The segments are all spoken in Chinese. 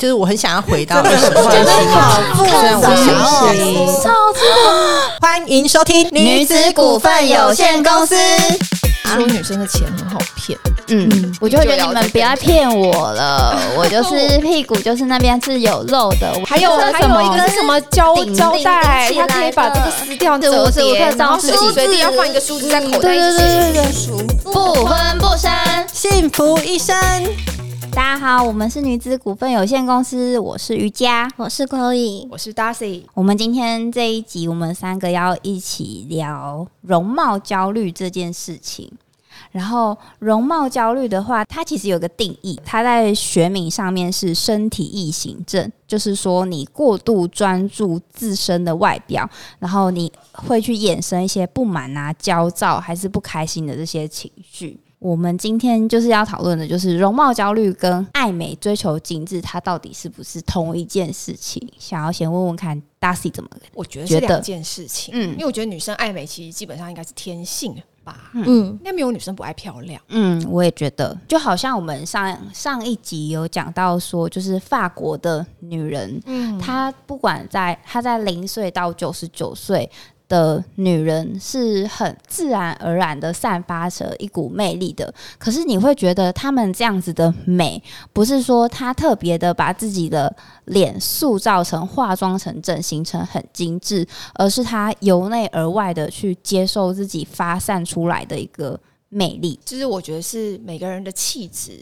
就是我很想要回到二十岁真的好虽然我想要超欢迎收听女子股份有限公司。说女生的钱很好骗，嗯，我就会觉得你们不要骗我了，我就是屁股就是那边是有肉的，还有还有一个什么胶胶带，它可以把这个撕掉，对折叠，然后随装时随地要放一个梳子在口袋，一直写对书。不婚不生。幸福一生。大家好，我们是女子股份有限公司，我是瑜伽。我是 Chloe，我是 Darcy，我们今天这一集，我们三个要一起聊容貌焦虑这件事情。然后，容貌焦虑的话，它其实有个定义，它在学名上面是身体异形症，就是说你过度专注自身的外表，然后你会去衍生一些不满啊、焦躁还是不开心的这些情绪。我们今天就是要讨论的，就是容貌焦虑跟爱美、追求精致，它到底是不是同一件事情？想要先问问看，Darcy 怎么？我觉得是两件事情。嗯因为我觉得女生爱美其实基本上应该是天性吧，嗯，应该没有女生不爱漂亮。嗯，我也觉得，就好像我们上上一集有讲到说，就是法国的女人，嗯，她不管在她在零岁到九十九岁的女人是很自然而然的散发着一股魅力的。可是你会觉得她们这样子的美，不是说她特别的把自己的脸塑造成、化妆成、整形成很精致，而是她由内而外的去接受自己发散出来的一个魅力。就是我觉得是每个人的气质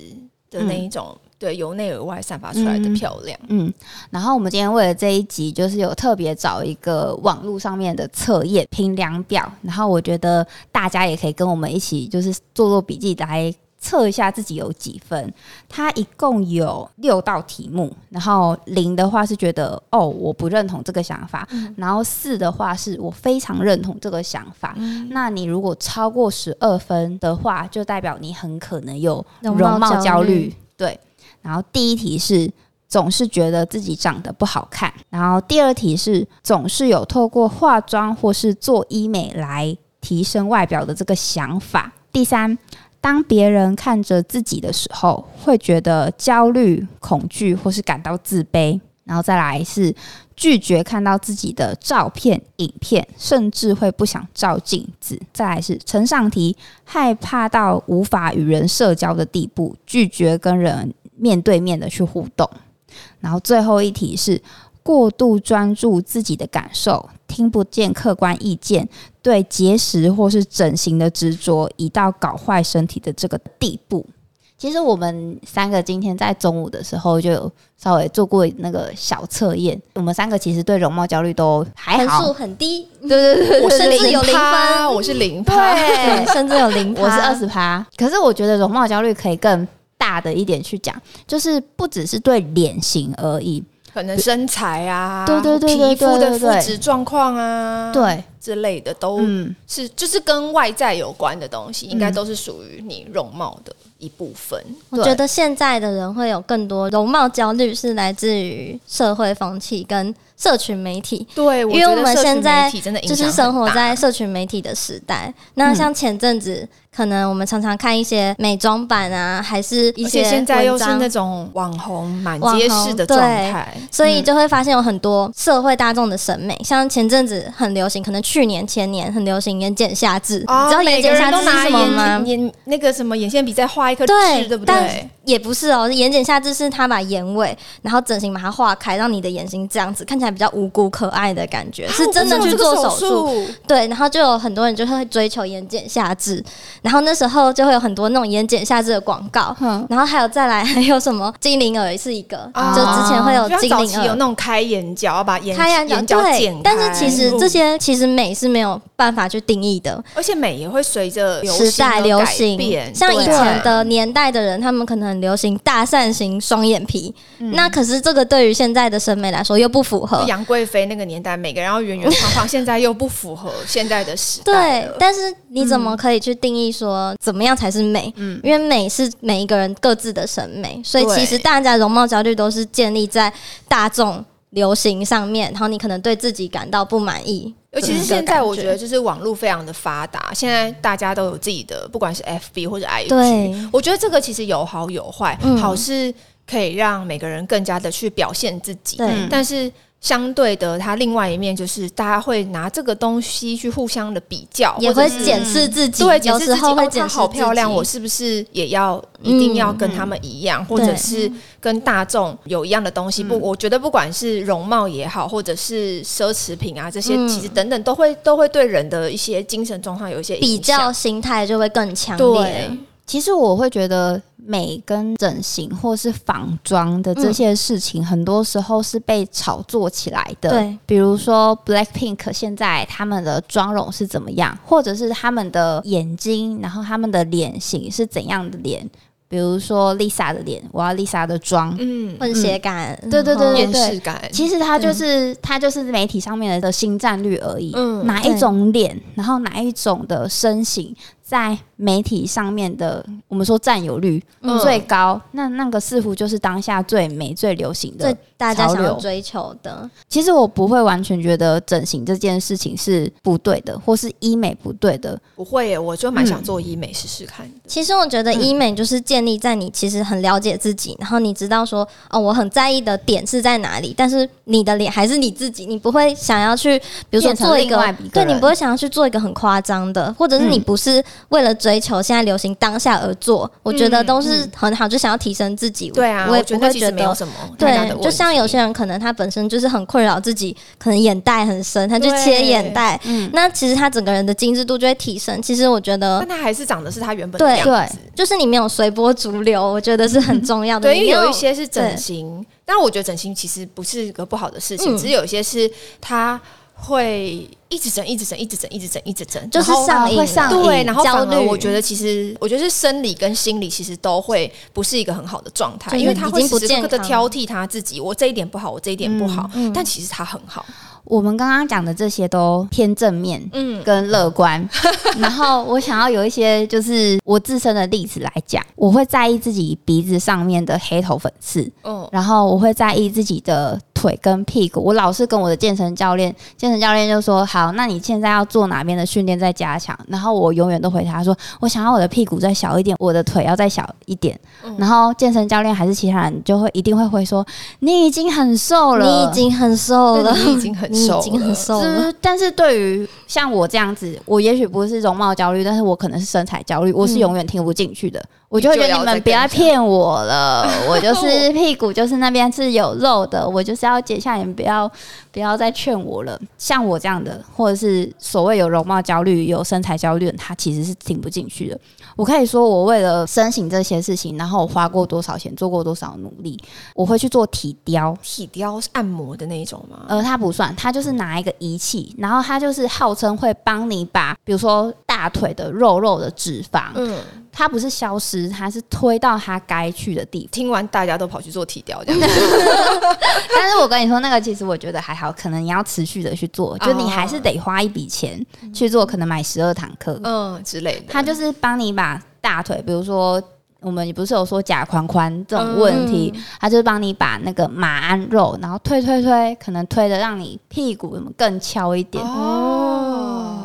的那一种，对，由内而外散发出来的漂亮。嗯，然后我们今天为了这一集，就是有特别找一个网络上面的测验评量表，然后我觉得大家也可以跟我们一起，就是做做笔记来测一下自己有几分。它一共有六道题目，然后零的话是觉得哦我不认同这个想法，然后四的话是我非常认同这个想法。那你如果超过十二分的话，就代表你很可能有容容貌貌焦虑。对，然后第一题是总是觉得自己长得不好看，然后第二题是总是有透过化妆或是做医美来提升外表的这个想法。第三。当别人看着自己的时候，会觉得焦虑、恐惧，或是感到自卑。然后再来是拒绝看到自己的照片、影片，甚至会不想照镜子。再来是呈上题，害怕到无法与人社交的地步，拒绝跟人面对面的去互动。然后最后一题是过度专注自己的感受，听不见客观意见，对节食或是整形的执着，已到搞坏身体的这个地步。其实我们三个今天在中午的时候就有稍微做过那个小测验，我们三个其实对容貌焦虑都还分数好，很低，对对对，我甚至有零趴，分我是零趴。对，甚至有零趴，我是二十趴。可是我觉得容貌焦虑可以更大的一点去讲，就是不只是对脸型而已，可能身材啊，对对对对皮肤的肤质状况啊，对，之类的都嗯，是就是跟外在有关的东西，应该都是属于你容貌的一部分。我觉得现在的人会有更多容貌焦虑，是来自于社会风气跟社群媒体。对，因为我们现在就是生活在社群媒体的时代，那像前阵子，可能我们常常看一些美妆版啊，还是一些现在又是那种网红满街红市的状态，所以就会发现有很多社会大众的审美，像前阵子很流行，可能去年前年很流行眼睑下至，哦你知道眼睑下至是什么吗？眼眼那个什么眼线笔再画一颗对痣，对不但对？也不是哦，眼睑下至是他把眼尾，然后整形把它画开，让你的眼睛这样子看起来比较无辜可爱的感觉，是真的去做手术。对，然后就有很多人就会追求眼睑下至，然后那时候就会有很多那种眼睑下至的广告，哼然后还有再来 还有什么精灵耳是一个，啊就之前会有精灵耳有那。种开眼角，把眼开眼角剪，开，但是其实这些其实美是没有办法去定义的，而且美也会随着时代流行，像以前的年代的人，他们可能很流行大扇形双眼皮，嗯那可是这个对于现在的审美来说又不符合就。杨贵妃那个年代，每个人要圆圆胖胖，现在又不符合现在的时代，对但是你怎么可以去定义说怎么样才是美？嗯因为美是每一个人各自的审美，所以其实大家容貌焦虑都是建立在大众流行上面，然后你可能对自己感到不满意。尤其是现在，我觉得就是网络非常的发达，现在大家都有自己的，不管是 FB 或者 IG，我觉得这个其实有好有坏。嗯好是可以让每个人更加的去表现自己。但是相对的，它另外一面就是大家会拿这个东西去互相的比较，也会检视自己，对，检视自己有时候会哦她检视好漂亮，我是不是也要一定要跟他们一样，或者是跟大众有一样的东西？不，我觉得不管是容貌也好，或者是奢侈品啊这些，嗯。其实等等都会都会对人的一些精神状况有一些比较心态就会更强对。烈。其实我会觉得美跟整形或是仿妆的这些事情，很多时候是被炒作起来的。对，比如说 Blackpink 现在他们的妆容是怎么样，或者是他们的眼睛，然后他们的脸型是怎样的脸。比如说 Lisa 的脸，我要 Lisa 的妆。嗯，混血感，对对对然后厌世感，其实它就是它就是媒体上面的新战略而已。嗯哪一种脸，然后哪一种的身形，在媒体上面的我们说占有率嗯最高，那那个似乎就是当下最美、最流行的最。大家想要追求的，其实我不会完全觉得整形这件事情是不对的，或是医美不对的。不会耶，我就蛮想做医美试试看的。其实我觉得嗯医美就是建立在你其实很了解自己，然后你知道说哦，我很在意的点是在哪里，但是你的脸还是你自己，你不会想要去，比如说做一个对你不会想要去做一个很夸张的，或者是你嗯不是为了追求现在流行当下而做，我觉得都是很好，就想要提升自己。对啊，我也不会觉得。实没有什么对就像有些人可能他本身就是很困扰自己，可能眼袋很深，他就切眼袋，嗯，那其实他整个人的精致度就会提升。其实我觉得但他还是长得是他原本的样子。就是你没有随波逐流，我觉得是很重要的。对，因为有一些是整形，但我觉得整形其实不是个不好的事情，嗯只是有一些是他会一直整、一直整、一直整、一直整、一直整，就是上瘾对，然后焦虑。反而我觉得其实，我觉得是生理跟心理其实都会不是一个很好的状态，因为他会时时刻刻的挑剔他自己，我这一点不好，我这一点不好，嗯嗯但其实他很好。我们刚刚讲的这些都偏正面，嗯，跟乐观。然后我想要有一些就是我自身的例子来讲，我会在意自己鼻子上面的黑头粉刺，哦，然后我会在意自己的腿跟屁股。我老是跟我的健身教练，健身教练就说：“好，那你现在要做哪边的训练再加强？”然后我永远都回答说：“我想要我的屁股再小一点，我的腿要再小一点。嗯然后健身教练还是其他人就会一定会回说：“你已经很瘦了，你已经很瘦了，你已经 很你瘦已经很了是瘦了。但是对于像我这样子，我也许不是容貌焦虑，但是我可能是身材焦虑，我是永远听不进去的。我就会觉得你们不要骗我了，我就 是屁股就是那边是有肉的，我就是要减下，你们不要不要再劝我了。像我这样的，或者是所谓有容貌焦虑、有身材焦虑的，他其实是听不进去的。我可以说，我为了身形这些事情，然后我花过多少钱，做过多少努力，我会去做体雕。体雕是按摩的那一种吗？呃，它不算，它就是拿一个仪器，然后它就是号称会帮你把，比如说大腿的肉肉的脂肪，嗯，它不是消失，它是推到它该去的地方。听完大家都跑去做体雕，这样子 但是我跟你说，那个其实我觉得还好，可能你要持续的去做，就你还是得花一笔钱去做，可能买十二堂课，嗯之类的。它就是帮你把大腿，比如说。我们不是有说假宽宽这种问题，它就是帮你把那个马鞍肉，然后推推推，可能推的让你屁股更翘一点。哦，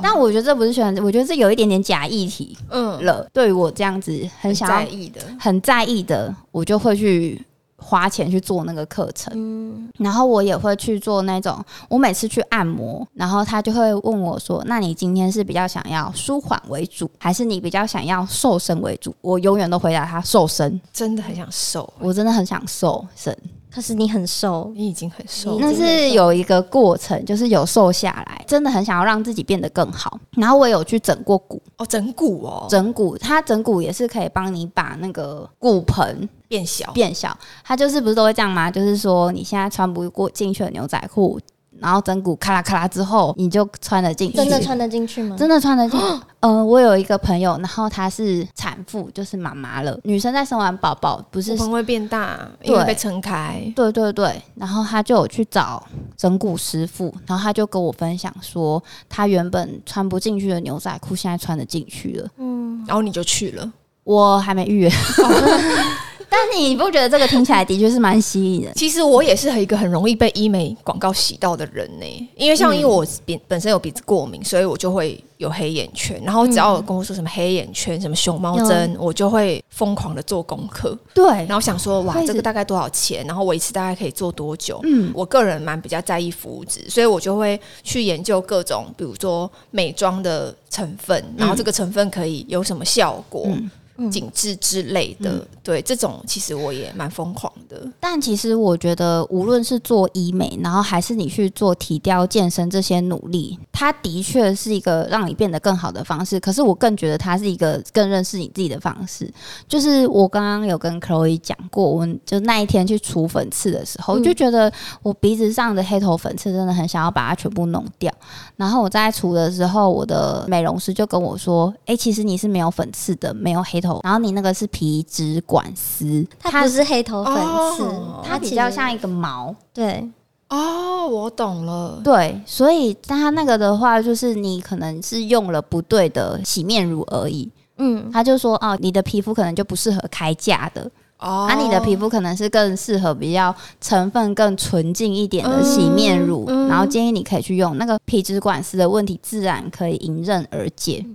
但我觉得这不是选，我觉得这有一点点假议题嗯，了。对于我这样子很想要、在意的，很在意的，我就会去花钱去做那个课程。嗯，然后我也会去做那种，我每次去按摩，然后他就会问我说：“那你今天是比较想要舒缓为主，还是你比较想要瘦身为主？”我永远都回答他瘦身，真的很想瘦。我真的很想瘦身。可是你很瘦，你已经很瘦了，那是有一个过程，就是有瘦下来，真的很想要让自己变得更好。然后我有去整过骨，哦，整骨哦，整骨，它整骨也是可以帮你把那个骨盆变小，变小。它就是不是都会这样吗？就是说你现在穿不过进去的牛仔裤，然后整骨咔啦咔啦之后，你就穿得进去。真的穿得进去吗？真的穿得进。呃，我有一个朋友，然后她是产妇，就是妈妈了。女生在生完宝宝，不是骨盆会变大，因为被撑开。对对对，然后她就有去找整骨师傅，然后她就跟我分享说，她原本穿不进去的牛仔裤，现在穿得进去了。嗯，然后你就去了，我还没预约，但是你不觉得这个听起来的确是蛮吸引人？其实我也是一个很容易被医美广告洗到的人呢、因为像因为我鼻本身有鼻子过敏，所以我就会有黑眼圈。然后只要有跟我说什么黑眼圈、什么熊猫针，我就会疯狂的做功课，对然后想说哇这个大概多少钱？然后我一次大概可以做多久？嗯我个人蛮比较在意服务值，所以我就会去研究各种，比如说美妆的成分，然后这个成分可以有什么效果。嗯紧致之类的，对这种其实我也蛮疯狂的。但其实我觉得，无论是做医美，然后还是你去做体雕、健身这些努力，它的确是一个让你变得更好的方式。可是我更觉得它是一个更认识你自己的方式。就是我刚刚有跟 Chloe 讲过，我们就那一天去除粉刺的时候，嗯就觉得我鼻子上的黑头粉刺真的很想要把它全部弄掉。然后我在除的时候，我的美容师就跟我说：“诶，其实你是没有粉刺的，没有黑头，然后你那个是皮脂管丝，它不是黑头粉刺哦，它比较像一个毛。”对，哦，我懂了。对，所以但它那个的话，就是你可能是用了不对的洗面乳而已。嗯，他就说哦，你的皮肤可能就不适合开架的，哦啊，你的皮肤可能是更适合比较成分更纯净一点的洗面乳，嗯。嗯然后建议你可以去用那个皮脂管丝的问题，自然可以迎刃而解。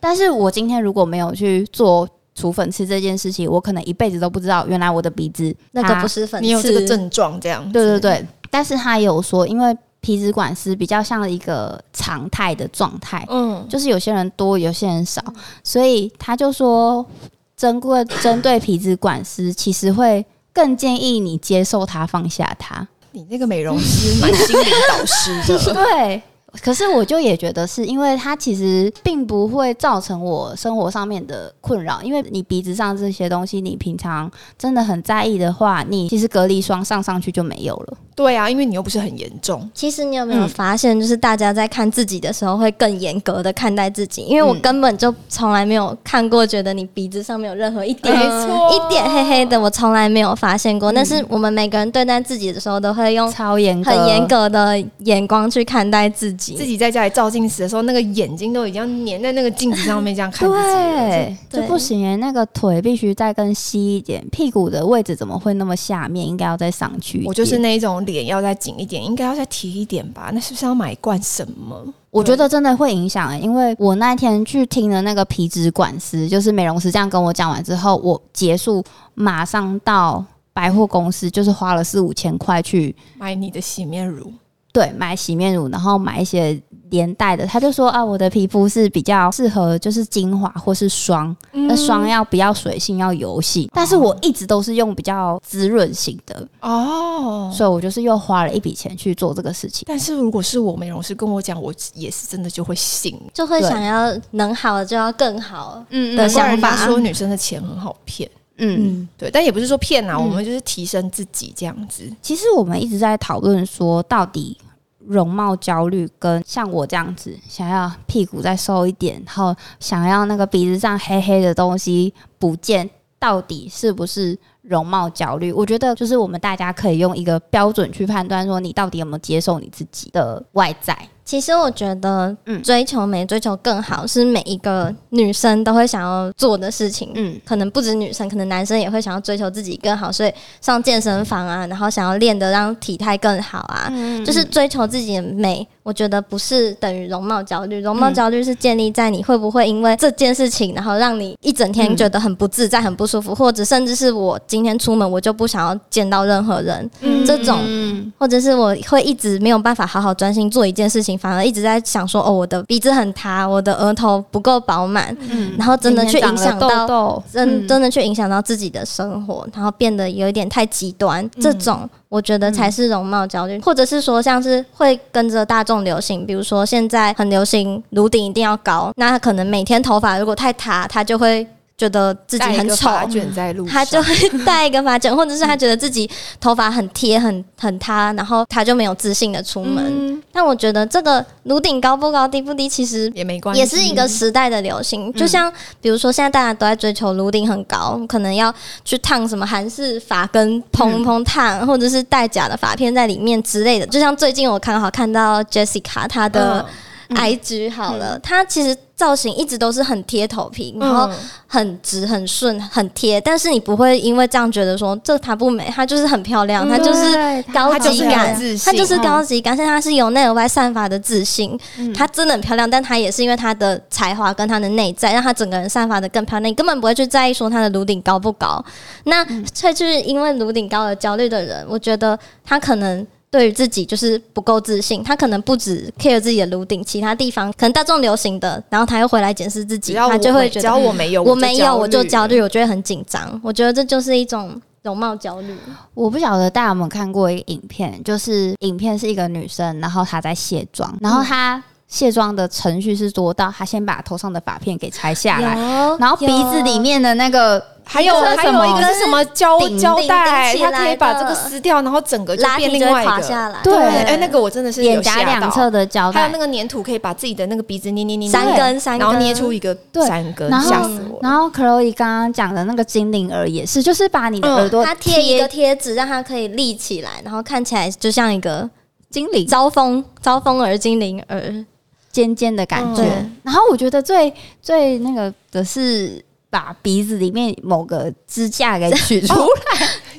但是我今天如果没有去做除粉刺这件事情，我可能一辈子都不知道，原来我的鼻子那个不是粉刺，你有这个症状这样。对对对，但是他有说，因为皮脂管丝比较像一个常态的状态，嗯，就是有些人多，有些人少，所以他就说，针对针对皮脂管师，其实会更建议你接受它，放下它。你那个美容师蛮心灵导师的。对。可是我就也觉得是因为它其实并不会造成我生活上面的困扰，因为你鼻子上这些东西，你平常真的很在意的话，你其实隔离霜上上去就没有了。对啊，因为你又不是很严重。其实你有没有嗯发现，就是大家在看自己的时候会更严格的看待自己？因为我嗯根本就从来没有看过，觉得你鼻子上面有任何一点。错一点黑黑的，我从来没有发现过。嗯但是我们每个人对待自己的时候，都会用超严格，很严格的眼光去看待自己。自己在家里照镜子的时候，那个眼睛都已经要粘在那个镜子上面，这样看自己了。对，对就不行耶。那个腿必须再更细一点，屁股的位置怎么会那么下面？应该要再上去。我就是那一种脸要再紧一点，应该要再提一点吧？那是不是要买一罐什么？我觉得真的会影响、欸，因为我那天去听了那个皮脂管师，就是美容师这样跟我讲完之后，我结束马上到百货公司，就是花了四五千块去买你的洗面乳，对买洗面乳，然后买一些连带的。他就说啊，我的皮肤是比较适合就是精华或是霜，那霜要比较水性要油性，但是我一直都是用比较滋润型的，哦。所以我就是又花了一笔钱去做这个事情。但是如果是我美容师跟我讲，我也是真的就会信。就会想要能好的就要更好。嗯的想法家说女生的钱很好骗，嗯。嗯，对，但也不是说骗啊，嗯我们就是提升自己这样子。其实我们一直在讨论说，到底容貌焦虑跟像我这样子想要屁股再瘦一点，然后想要那个鼻子上黑黑的东西不见，到底是不是容貌焦虑？我觉得就是我们大家可以用一个标准去判断，说你到底有没有接受你自己的外在。其实我觉得嗯。追求美、追求更好是每一个女生都会想要做的事情。嗯，可能不止女生，可能男生也会想要追求自己更好，所以上健身房啊，然后想要练的让体态更好啊，就是追求自己的美。我觉得不是等于容貌焦虑，容貌焦虑是建立在你会不会因为这件事情，然后让你一整天觉得很不自在、很不舒服，或者甚至是我今天出门我就不想要见到任何人，这种嗯或者是我会一直没有办法好好专心做一件事情，反而一直在想说，哦，我的鼻子很塌，我的额头不够饱满，嗯。然后真的去影响到痘痘，真嗯。真的去影响到自己的生活，然后变得有一点太极端，这种我觉得才是容貌焦虑，或者是说像是会跟着大众流行，比如说现在很流行颅顶一定要高，那他可能每天头发如果太塌，他就会觉得自己很丑，卷在路上，他就会 戴一个发卷，或者是他觉得自己头发很贴、很很塌，然后他就没有自信的出门。嗯但我觉得这个颅顶高不高、低不低，其实也没关系，也是一个时代的流行。就像比如说，现在大家都在追求颅顶很高，可能要去烫什么韩式发根蓬蓬烫，或者是戴假的发片在里面之类的。就像最近我刚好看到 Jessica 她的。IG 好了，它其实造型一直都是很贴头皮，然后嗯很直、很顺、很贴，但是你不会因为这样觉得说这她不美，她就是很漂亮，她就是高级感她就是嗯高级感，但是她是由内而外散发的自信。她真的很漂亮，但她也是因为她的才华跟她的内在，让她整个人散发的更漂亮。你根本不会去在意说她的颅顶高不高。那这就是因为颅顶高而焦虑的人，我觉得她可能。对于自己就是不够自信，他可能不止 care 自己的颅顶，其他地方可能大众流行的，然后他又回来检视自己，只要她就会觉得要我没有，我没有我就焦虑虑，我觉得很紧张。我觉得这就是一种容貌焦虑。我不晓得大家有没有看过一个影片，就是影片是一个女生，然后她在卸妆，然后她卸妆的程序是多到她先把头上的发片给拆下来，然后鼻子里面的那个还有还有一个是什么胶胶带，它可以把这个撕掉，然后整个变另外一个。下来，对哎，那个我真的是有脸颊吓到两侧的胶带还有那。个粘土可以把自己的那个鼻子捏捏捏捏三根三根，然后捏出一个对三根，吓死我了。然后 Chloe 刚刚讲的那个精灵耳也是，就是把你的嗯耳朵它贴一个贴纸，让它可以立起来，然后看起来就像一个精灵招风招风耳、精灵耳。尖尖的感觉。嗯然后我觉得最最那个的是把鼻子里面某个支架给取 出哦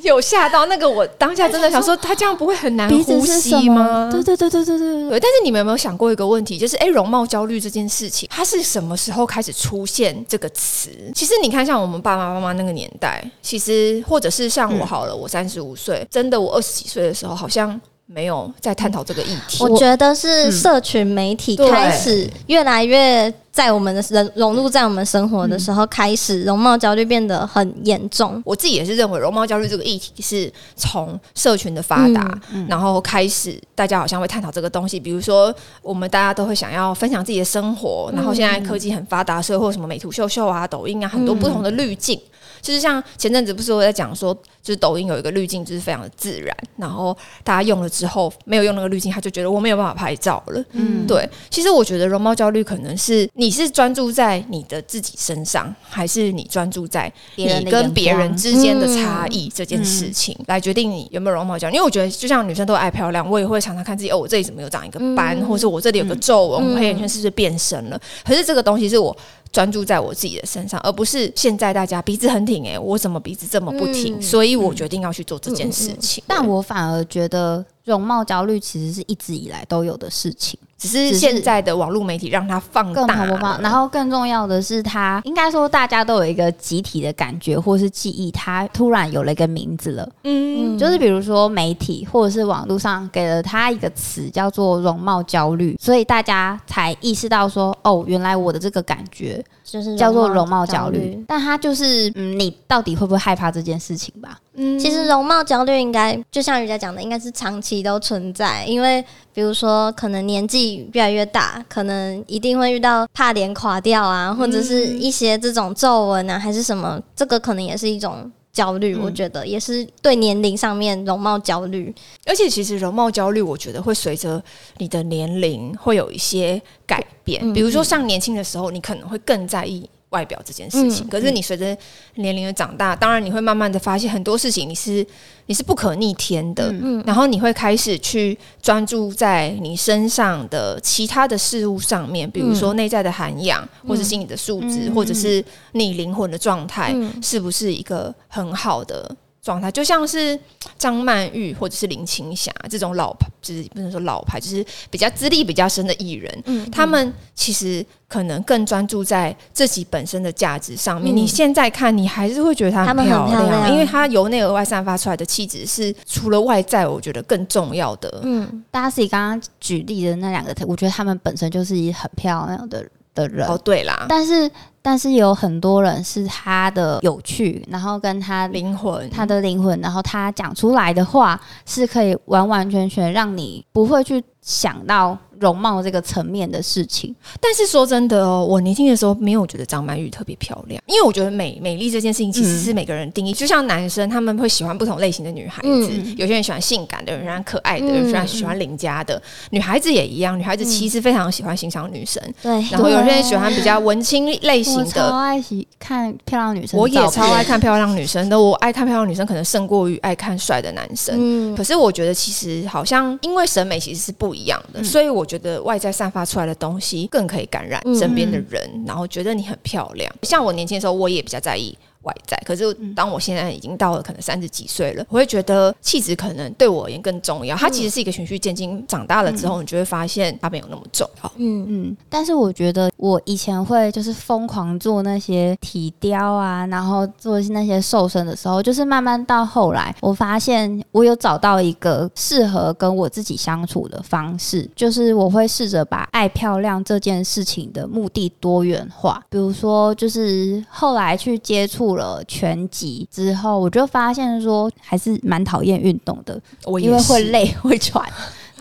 有吓到那个，我当下真的想说，他这样不会很难呼吸吗？？对对对对对对对。但是你们有没有想过一个问题，就是哎，诶容貌焦虑这件事情，它是什么时候开始出现这个词？其实你看，像我们爸爸妈妈那个年代，其实或者是像我好了，我三十五岁，真的我二十几岁的时候，好像没有在探讨这个议题。我觉得是社群媒体对开始越来越在我们的人融入在我们生活的时候，开始容貌焦虑变得很严重。我自己也是认为容貌焦虑这个议题是从社群的发达，然后开始大家好像会探讨这个东西。比如说，我们大家都会想要分享自己的生活，然后现在科技很发达，所以或什么美图秀秀啊、抖音啊，很多不同的滤镜。就是像前阵子不是我在讲说，就是抖音有一个滤镜，就是非常的自然，然后大家用了之后没有用那个滤镜，他就觉得我没有办法拍照了。嗯，对，其实我觉得容貌焦虑可能是你是专注在你的自己身上，还是你专注在你跟别人之间的差异这件事情，来决定你有没有容貌焦虑。因为我觉得，就像女生都爱漂亮，我也会常常看自己，哦，我这里怎么有长一个斑，或者是我这里有个皱纹，我黑眼圈是不是变深了？可是这个东西是我。专注在我自己的身上，而不是现在大家鼻子很挺哎、我怎么鼻子这么不挺？嗯所以我决定要去做这件事情。但我反而觉得容貌焦虑其实是一直以来都有的事情，只是现在的网络媒体让它放更大了。然后更重要的是它，应该说大家都有一个集体的感觉或是记忆，它突然有了一个名字了。嗯，就是比如说媒体或者是网络上给了它一个词叫做容貌焦虑，所以大家才意识到说，哦，原来我的这个感觉就是叫做容貌焦虑。。但它就是，嗯，你到底会不会害怕这件事情吧？嗯其实容貌焦虑应该就像人家讲的，应该是长期都存在。因为比如说，可能年纪越来越大，可能一定会遇到怕脸垮掉啊，或者是一些这种皱纹啊，还是什么，这个可能也是一种焦虑。我觉得也是对年龄上面容貌焦虑。而且其实容貌焦虑，我觉得会随着你的年龄会有一些改变。嗯比如说，像年轻的时候，你可能会更在意外表这件事情。嗯可是你随着年龄的长大，当然你会慢慢的发现很多事情你是你是不可逆天的。嗯然后你会开始去专注在你身上的其他的事物上面，比如说内在的涵养，或者心理的素质，嗯。或者是你灵魂的状态，嗯。是不是一个很好的状态？就像是张曼玉或者是林青霞这种老牌，就是不能说老牌，就是比较资历比较深的艺人，嗯他们其实可能更专注在自己本身的价值上面。嗯你现在看，你还是会觉得她他们很漂漂亮因为她由内而外散发出来的气质是除了外在，我觉得更重要的。嗯，大家自己刚刚举例的那两个，我觉得他们本身就是很漂亮的的人，哦，对啦，但是但是有很多人是他的有趣，然后跟他灵魂，他的灵魂，然后他讲出来的话是可以完完全全让你不会去想到容貌这个层面的事情。但是说真的哦，我年轻的时候没有觉得张曼玉特别漂亮，因为我觉得美美丽这件事情其实是每个人定义。就像男生他们会喜欢不同类型的女孩子，嗯有些人喜欢性感的，有些人喜欢可爱的，嗯有些人喜欢邻家的。女孩子也一样，女孩子其实非常喜欢欣赏女生，对。然后有些人喜欢比较文青类型型我超的。爱喜看漂亮女生，我也超爱。看漂亮女生的，我爱看漂亮女生可能胜过于爱看帅的男生。嗯可，是我觉得其实好像因为审美其实是不一样的，所以我觉得外在散发出来的东西更可以感染嗯身边的人，然后觉得你很漂亮。像我年轻的时候，我也比较在意。外在，可是当我现在已经到了可能三十几岁了，我会觉得气质可能对我而言更重要。它其实是一个循序渐进，长大了之后，你就会发现它没有那么重。要。嗯，嗯，但是我觉得我以前会就是疯狂做那些体雕啊，然后做那些瘦身的时候，就是慢慢到后来，我发现我有找到一个适合跟我自己相处的方式，就是我会试着把爱漂亮这件事情的目的多元化。比如说，就是后来去接触了全集之后，我就发现说还是蛮讨厌运动的，我因为会，累会喘。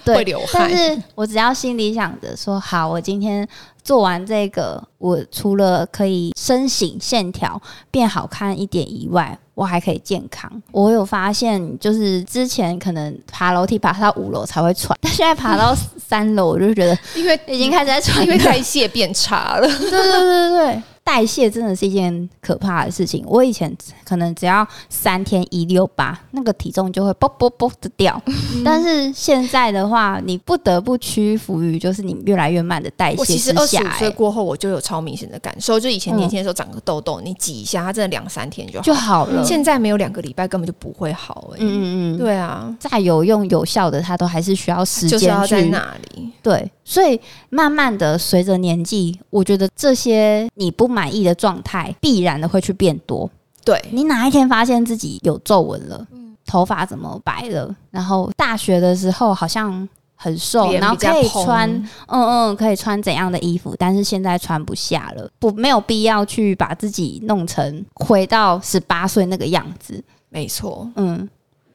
对，会流汗但是我只要心里想着说，好，我今天做完这个，我除了可以身形线条变好看一点以外，我还可以健康。我有发现，就是之前可能爬楼梯爬到五楼才会喘，但现在爬到三楼，我就觉得因为已经开始在喘。因为代谢变差了。对对对对对，代谢真的是一件可怕的事情。我以前可能只要三天一六八，那个体重就会啵啵啵的掉。但是现在的话，你不得不屈服于就是你越来越慢的代我谢之下、其实二十五岁欸过后，我就有超明显的感受，就以前嗯年轻的时候长个痘痘，你挤一下，它真的两三天就好。就好了。现在没有两个礼拜根本就不会好、欸。嗯，嗯对啊，再有用有效的，它都还是需要时就是要在间去那里。对，所以慢慢的随着年纪，我觉得这些你不满意的状态，必然的会去变多。对，你哪一天发现自己有皱纹了，头发怎么白了？然后大学的时候好像很瘦，然后可以穿，嗯嗯，可以穿怎样的衣服，但是现在穿不下了，不没有必要去把自己弄成回到十八岁那个样子。没错。嗯，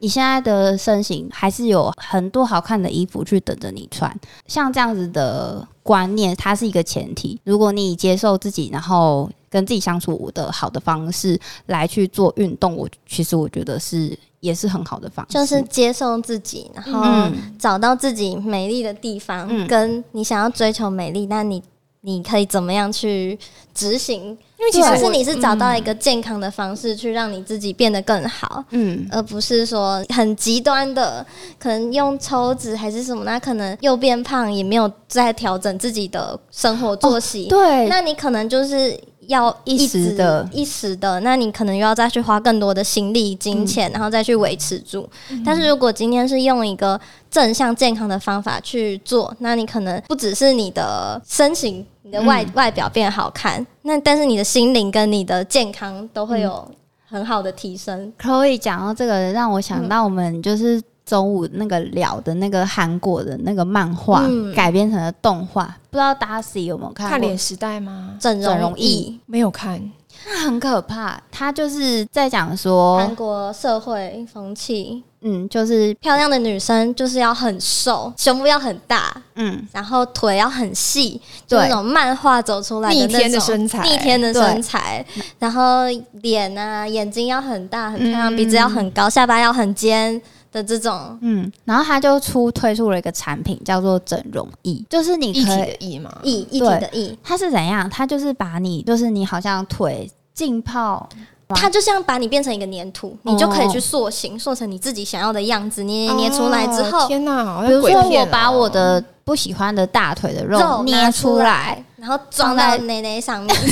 你现在的身形还是有很多好看的衣服去等着你穿，像这样子的观念，它是一个前提。如果你接受自己，然后跟自己相处的好的方式来去做运动，我其实我觉得是也是很好的方式，就是接受自己，然后嗯找到自己美丽的地方，嗯跟你想要追求美丽，那你你可以怎么样去执行？因为其实是你是找到一个健康的方式去让你自己变得更好。嗯而不是说很极端的，可能用抽脂还是什么，那可能又变胖，也没有在调整自己的生活作息。对，那你可能就是要一时的一时的，那你可能又要再去花更多的心力、金钱，然后再去维持住。但是如果今天是用一个正向健康的方法去做，那你可能不只是你的身形、你的外、外表变好看，那但是你的心灵跟你的健康都会有很好的提升。Chloe 讲到这个，让我想到我们就是中午那个聊的那个韩国的那个漫画、嗯。改编成了动画，不知道 Darcy 有没有看过？看脸时代吗？整整容容易，没有看，那很可怕。他就是在讲说韩，国社会风气，嗯，就是漂亮的女生就是要很瘦，胸部要很大，嗯，然后腿要很细，就那种漫画走出来的逆天的那种身材。逆天的身材，然后脸啊，眼睛要很大很漂亮，嗯。鼻子要很高，下巴要很尖的这种。嗯，然后他就出推出了一个产品，叫做整容仪，就是你一体可以的意嘛。意一体对的一，它是怎样？它就是把你，就是你好像腿浸泡，哇它就像把你变成一个粘土，你就可以去塑形，塑成你自己想要的样子，捏捏捏出来之哦后，天哪，好比如说我把哦我的不喜欢的大腿的肉肉捏拿出出来来，，然后装在到内内上面。直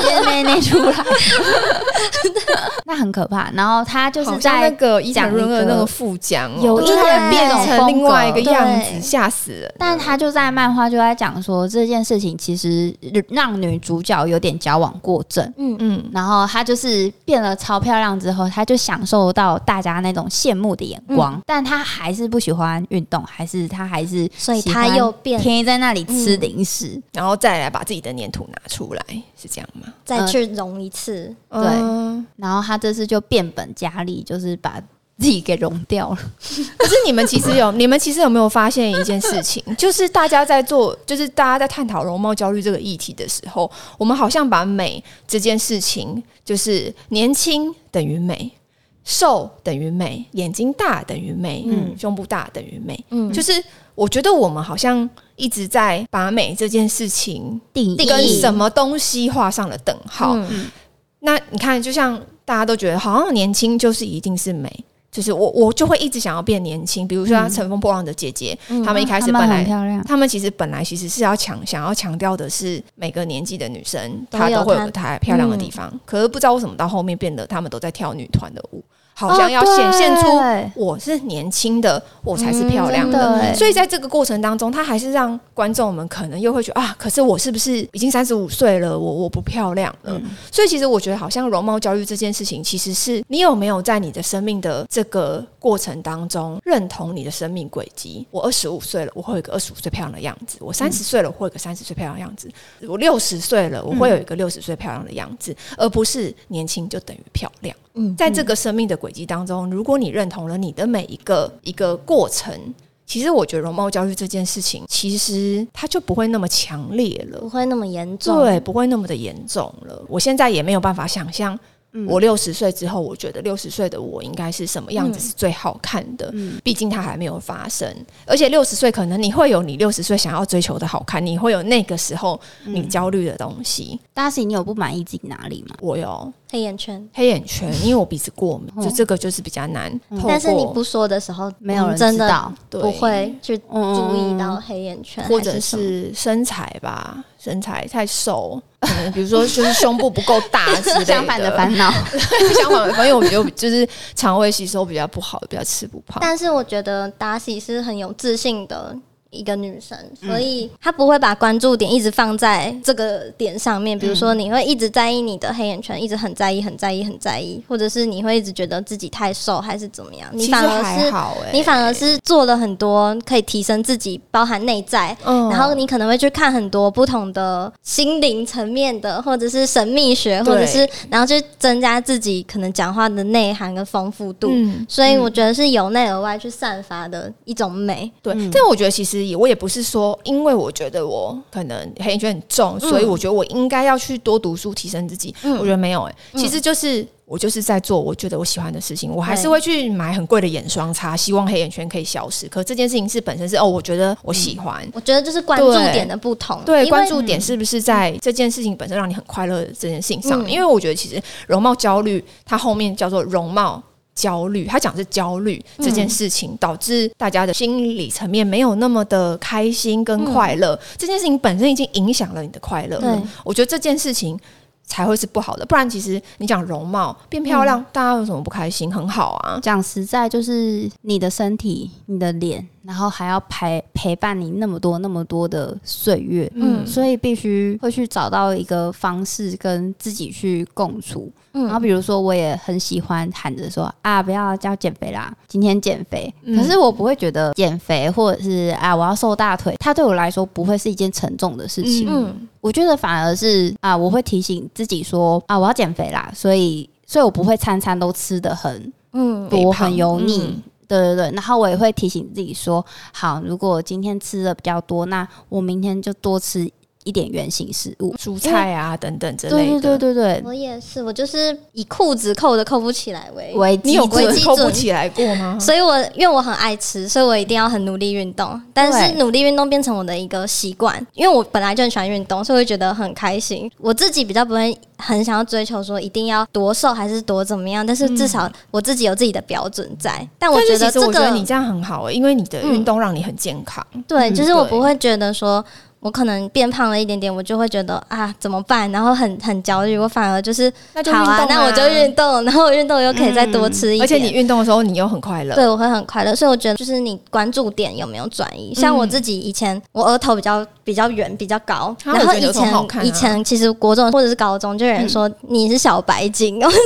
接内内出来，那很可怕。然后他就是在那在个伊讲一藤润二个那个副将哦，有一点变成另外一个样子，吓死人。但他就在漫画就在讲说这件事情其实让女主角有点矫枉过正。嗯，嗯，然后她就是变了超漂亮之后，她就享受到大家那种羡慕的眼光，但她还是不喜欢运动，还是她还是所以她喜欢又变天天在那里吃零食。然后再来把自己的粘土拿出来，是这样吗？再去融一次。对嗯然后他这次就变本加厉，就是把自己给融掉了。可是你们其实有，你们其实有没有发现一件事情，就是大家在做，就是大家在探讨容貌焦虑这个议题的时候，我们好像把美这件事情，就是年轻等于美，瘦等于美，眼睛大等于美，嗯胸部大等于美。嗯，就是我觉得我们好像一直在把美这件事情定义。跟什么东西画上了等号。嗯。那你看，就像大家都觉得好像年轻就是一定是美。就是我，我就会一直想要变年轻。比如说像《乘风破浪的姐姐》嗯她们一开始本来很漂亮，他们其实本来其实是要强想要强调的是每个年纪的女生她都会有个她漂亮的地方，可是不知道为什么到后面变得他们都在跳女团的舞，好像要显现出我是年轻的，我才是漂亮的。所以在这个过程当中，他还是让观众们可能又会觉得啊，可是我是不是已经三十五岁了，我我不漂亮了？所以其实我觉得，好像容貌焦虑这件事情，其实是你有没有在你的生命的这个过程当中认同你的生命轨迹？我二十五岁了，我会有一个二十五岁漂亮的样子；我三十岁了，我会有一个三十岁漂亮的样子；我六十岁了，我会有一个六十岁漂亮的样子，而不是年轻就等于漂亮。嗯在这个生命的轨迹当中，如果你认同了你的每一个一个过程，其实我觉得容貌焦虑这件事情，其实它就不会那么强烈了不。会那么严重。对，不会那么的严重了。我现在也没有办法想象，我六十岁之后，我觉得六十岁的我应该是什么样子是最好看的。嗯毕竟它还没有发生，而且六十岁可能你会有你六十岁想要追求的好看，你会有那个时候你焦虑的东西。大喜，你有不满意自己哪里吗？我有黑眼圈，黑眼圈，因为我鼻子过敏，就这个就是比较难。但是你不说的时候，没有人真的知道，对不会去嗯注意到黑眼圈，或者是身材吧，身材太瘦，可能比如说就是胸部不够大之类的。相反的烦恼，相反的烦恼，因为我觉得就是肠胃吸收比较不好，比较吃不胖。但是我觉得达西是很有自信的一个女生，嗯所以她不会把关注点一直放在这个点上面。比如说，你会一直在意你的黑眼圈，一直很在意、很在意、很在意，或者是你会一直觉得自己太瘦，还是怎么样？你反而是你反而是做了很多可以提升自己，包含内在。嗯然后你可能会去看很多不同的心灵层面的，或者是神秘学，或者是然后去增加自己可能讲话的内涵跟丰富度。嗯，所以我觉得是由内而外去散发的一种美。对。但我觉得其实也我也不是说，因为我觉得我可能黑眼圈很重，所以我觉得我应该要去多读书提升自己。我觉得没有哎、其实就是。我就是在做我觉得我喜欢的事情，我还是会去买很贵的眼霜擦，希望黑眼圈可以消失。可这件事情是本身是哦，我觉得我喜欢，我觉得就是关注点的不同。对，关注点是不是在这件事情本身让你很快乐的这件事情上？嗯因为我觉得其实容貌焦虑，它后面叫做容貌。焦虑，他讲的是焦虑这件事情，导致大家的心理层面没有那么的开心跟快乐。这件事情本身已经影响了你的快乐了。我觉得这件事情才会是不好的。不然，其实你讲容貌变漂亮，大家有什么不开心？很好啊。讲实在，就是你的身体、你的脸，然后还要陪陪伴你那么多、那么多的岁月，嗯。所以必须会去找到一个方式跟自己去共处。嗯。然后嗯，比如说，我也很喜欢喊着说啊，不要叫减肥啦，今天减肥。嗯。可是我不会觉得减肥或者是啊，我要瘦大腿，它对我来说不会是一件沉重的事情。嗯。我觉得反而是啊，我会提醒自己说啊，我要减肥啦，所以所以我不会餐餐都吃的很嗯。多、很油腻。嗯对对对，然后我也会提醒自己说，好，如果今天吃的比较多，那我明天就多吃一点圆形食物。蔬菜啊等等之对类的。对对对对，我也是，我就是以裤子扣的扣不起来为为你有基准为基准扣不起来过吗？所以我因为我很爱吃，所以我一定要很努力运动。但是努力运动变成我的一个习惯，因为我本来就很喜欢运动，所以我会觉得很开心。我自己比较不会很想要追求说一定要多瘦还是多怎么样，但是至少我自己有自己的标准在。但我觉得这个我觉得你这样很好、欸，因为你的运动让你很健康。对，嗯就是我不会觉得说。我可能变胖了一点点，我就会觉得啊怎么办，然后很很焦虑。我反而就是那就好啊，那我就运动，然后运动又可以再多吃一点，而且你运动的时候，你又很快乐。对，我会很快乐，所以我觉得就是你关注点有没有转移。像我自己以前，我额头比较比较圆，比较高，啊然后以前、啊以前其实国中或者是高中就有人说你是小白金，我小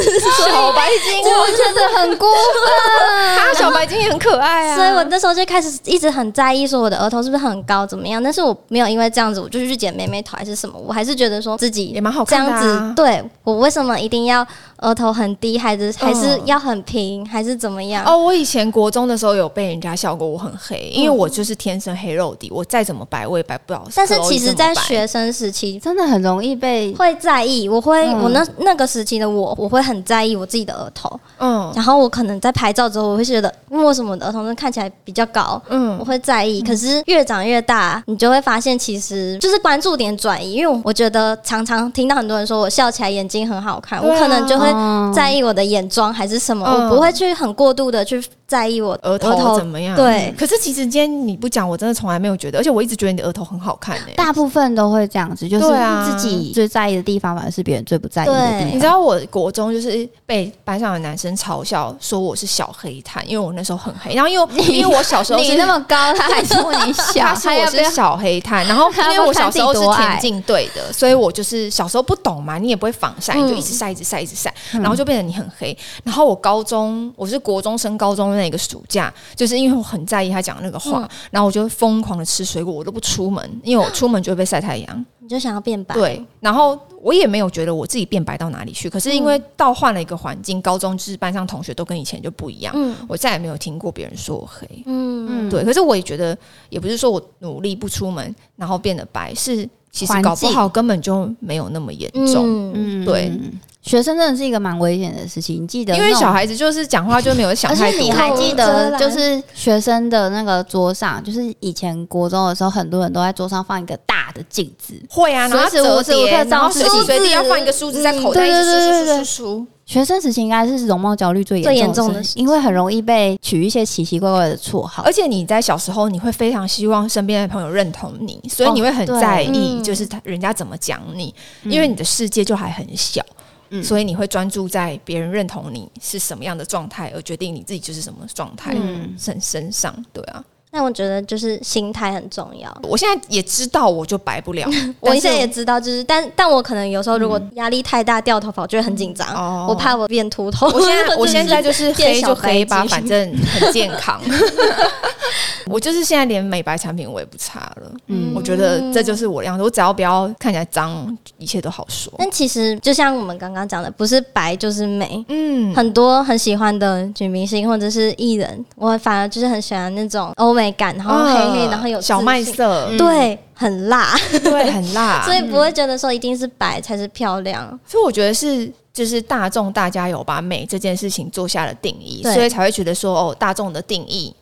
白金，我觉得很过分。他小白金也很可爱啊。所以我那时候就开始一直很在意，说我的额头是不是很高，怎么样？但是我没有因为为这样子我就去剪妹妹头还是什么，我还是觉得说自己也蛮好看这样。子，对我为什么一定要额头很低，还是还是要很平，还是怎么样？哦，我以前国中的时候有被人家笑过我很黑，因为我就是天生黑肉底，我再怎么白我也白不了。但是其实，在学学生时期真的很容易被会在意，我会、嗯我那那个时期的我，我会很在意我自己的额头，嗯然后我可能在拍照之后，我会觉得嗯为什么我的额头看起来比较高，嗯我嗯会在意。可是越长越大，你就会发现其实就是关注点转移，因为我觉得常常听到很多人说我笑起来眼睛很好看，啊我可能就会哦在意我的眼妆还是什么，嗯我不会去很过度的去在意我额头怎么样？对可是其实今天你不讲，我真的从来没有觉得，而且我一直觉得你的额头很好看诶、大部分都会这样子，就是自己最在意的地方，反而是别人最不在意的地方。你知道我国中就是被班上的男生嘲笑说我是小黑炭，因为我那时候很黑。然后因为 因为我小时候你那么高，他还说你 小，他说我是小黑炭，然后因为我小时候是田径队的，所以我就是小时候不懂嘛，你也不会防晒，嗯你就一直晒，一直晒，一直晒，然后就变得你很黑。然后我高中我是国中升高中的那个暑假，就是因为我很在意他讲那个话，嗯然后我就疯狂的吃水果，我都不出门，因为我 出门就会被晒太阳。你就想要变白。对，然后我也没有觉得我自己变白到哪里去，可是因为到换了一个环境，高中就是班上同学都跟以前就不一样，嗯我再也没有听过别人说我黑。嗯，对，可是我也觉得，也不是说我努力不出门，然后变得白，是其实搞不好根本就没有那么严重。对嗯学生真的是一个蛮危险的事情。你记得，因为小孩子就是讲话就没有想而太多。且你还记得，就是学生的那个桌上，就是以前国中的时候，很多人都在桌上放一个大的镜子。会啊，然后随时无折叠，然后随时随地要放一个梳子在口袋，嗯一直对对对对梳梳梳梳梳。学生时期应该是容貌焦虑最最严严重的因为很容易被取一些奇奇怪怪的绰号。而且你在小时候，你会非常希望身边的朋友认同你，所以你会很对在意，嗯就是他人家怎么讲你，嗯因为你的世界就还很小。嗯所以你会专注在别人认同你是什么样的状态，而决定你自己就是什么状态嗯身身上。对啊，那我觉得就是心态很重要。我现在也知道我就白不了，我现在也知道，就是但但我可能有时候如果压力太大掉头发，我就会很紧张，哦我怕我变秃头。我现在 我现在就是黑就黑吧，反正很健康。我就是现在连美白产品我也不擦了，嗯我觉得这就是我的样子。我只要不要看起来脏，一切都好说。但其实就像我们刚刚讲的，不是白就是美。嗯，很多很喜欢的女明星或者是艺人，我反而就是很喜欢那种欧美感，然后黑黑，然后有嗯小麦色，对，很辣，对，很辣，所以不会觉得说一定是白才是漂亮。所以我觉得是，就是大众大家有把美这件事情做下了定义，所以才会觉得说，哦，大众的定义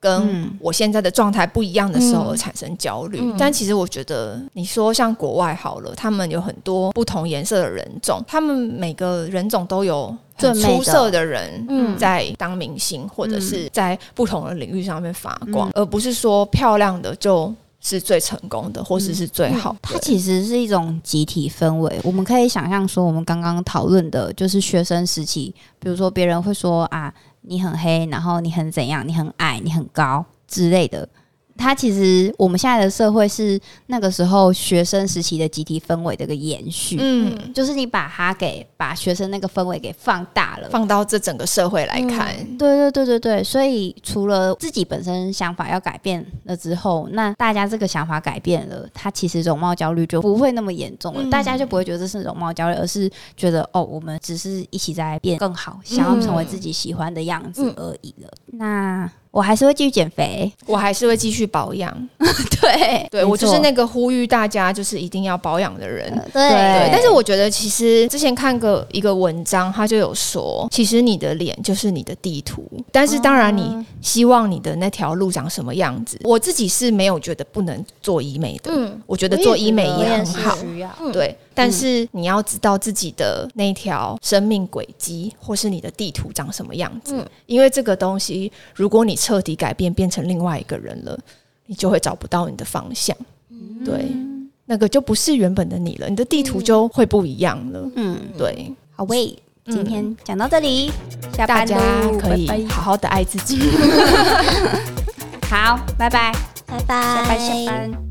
跟嗯我现在的状态不一样的时候产生焦虑。嗯但其实我觉得，你说像国外好了，他们有很多不同颜色的人种，他们每个人种都有很最出色的人。嗯在当明星，或者是在不同的领域上面发光，而不是说漂亮的就是最成功的，或是是最好的。它其实是一种集体氛围。我们可以想象说，我们刚刚讨论的就是学生时期，比如说别人会说啊，你很黑，然后你很怎样，你很矮，你很高之类的。它其实我们现在的社会是那个时候学生时期的集体氛围的一个延续，嗯，就是你把它给把学生那个氛围给放大了，放到这整个社会来看，对对对对对，所以除了自己本身想法要改变了之后，那大家这个想法改变了，它其实容貌焦虑就不会那么严重了，嗯。大家就不会觉得这是容貌焦虑，而是觉得哦，我们只是一起在变更好，想要成为自己喜欢的样子嗯。而已了。那我还是会继续减肥，我还是会继续保养。对对我就是那个呼吁大家就是一定要保养的人。对对，但是我觉得其实之前看过一个文章，他就有说，其实你的脸就是你的地图，但是当然你希望你的那条路长什么样子，我自己是没有觉得不能做医美的，嗯，我觉得做医美也很好。需要。嗯对，但是你要知道自己的那条生命轨迹，或是你的地图长什么样子，嗯。因为这个东西，如果你彻底改变，变成另外一个人了，你就会找不到你的方向。对，那个就不是原本的你了，你的地图就会不一样了。嗯，对，好喂，嗯。今天讲到这里，下班大家可以好好的爱自己。好，拜拜，拜拜，下班下班。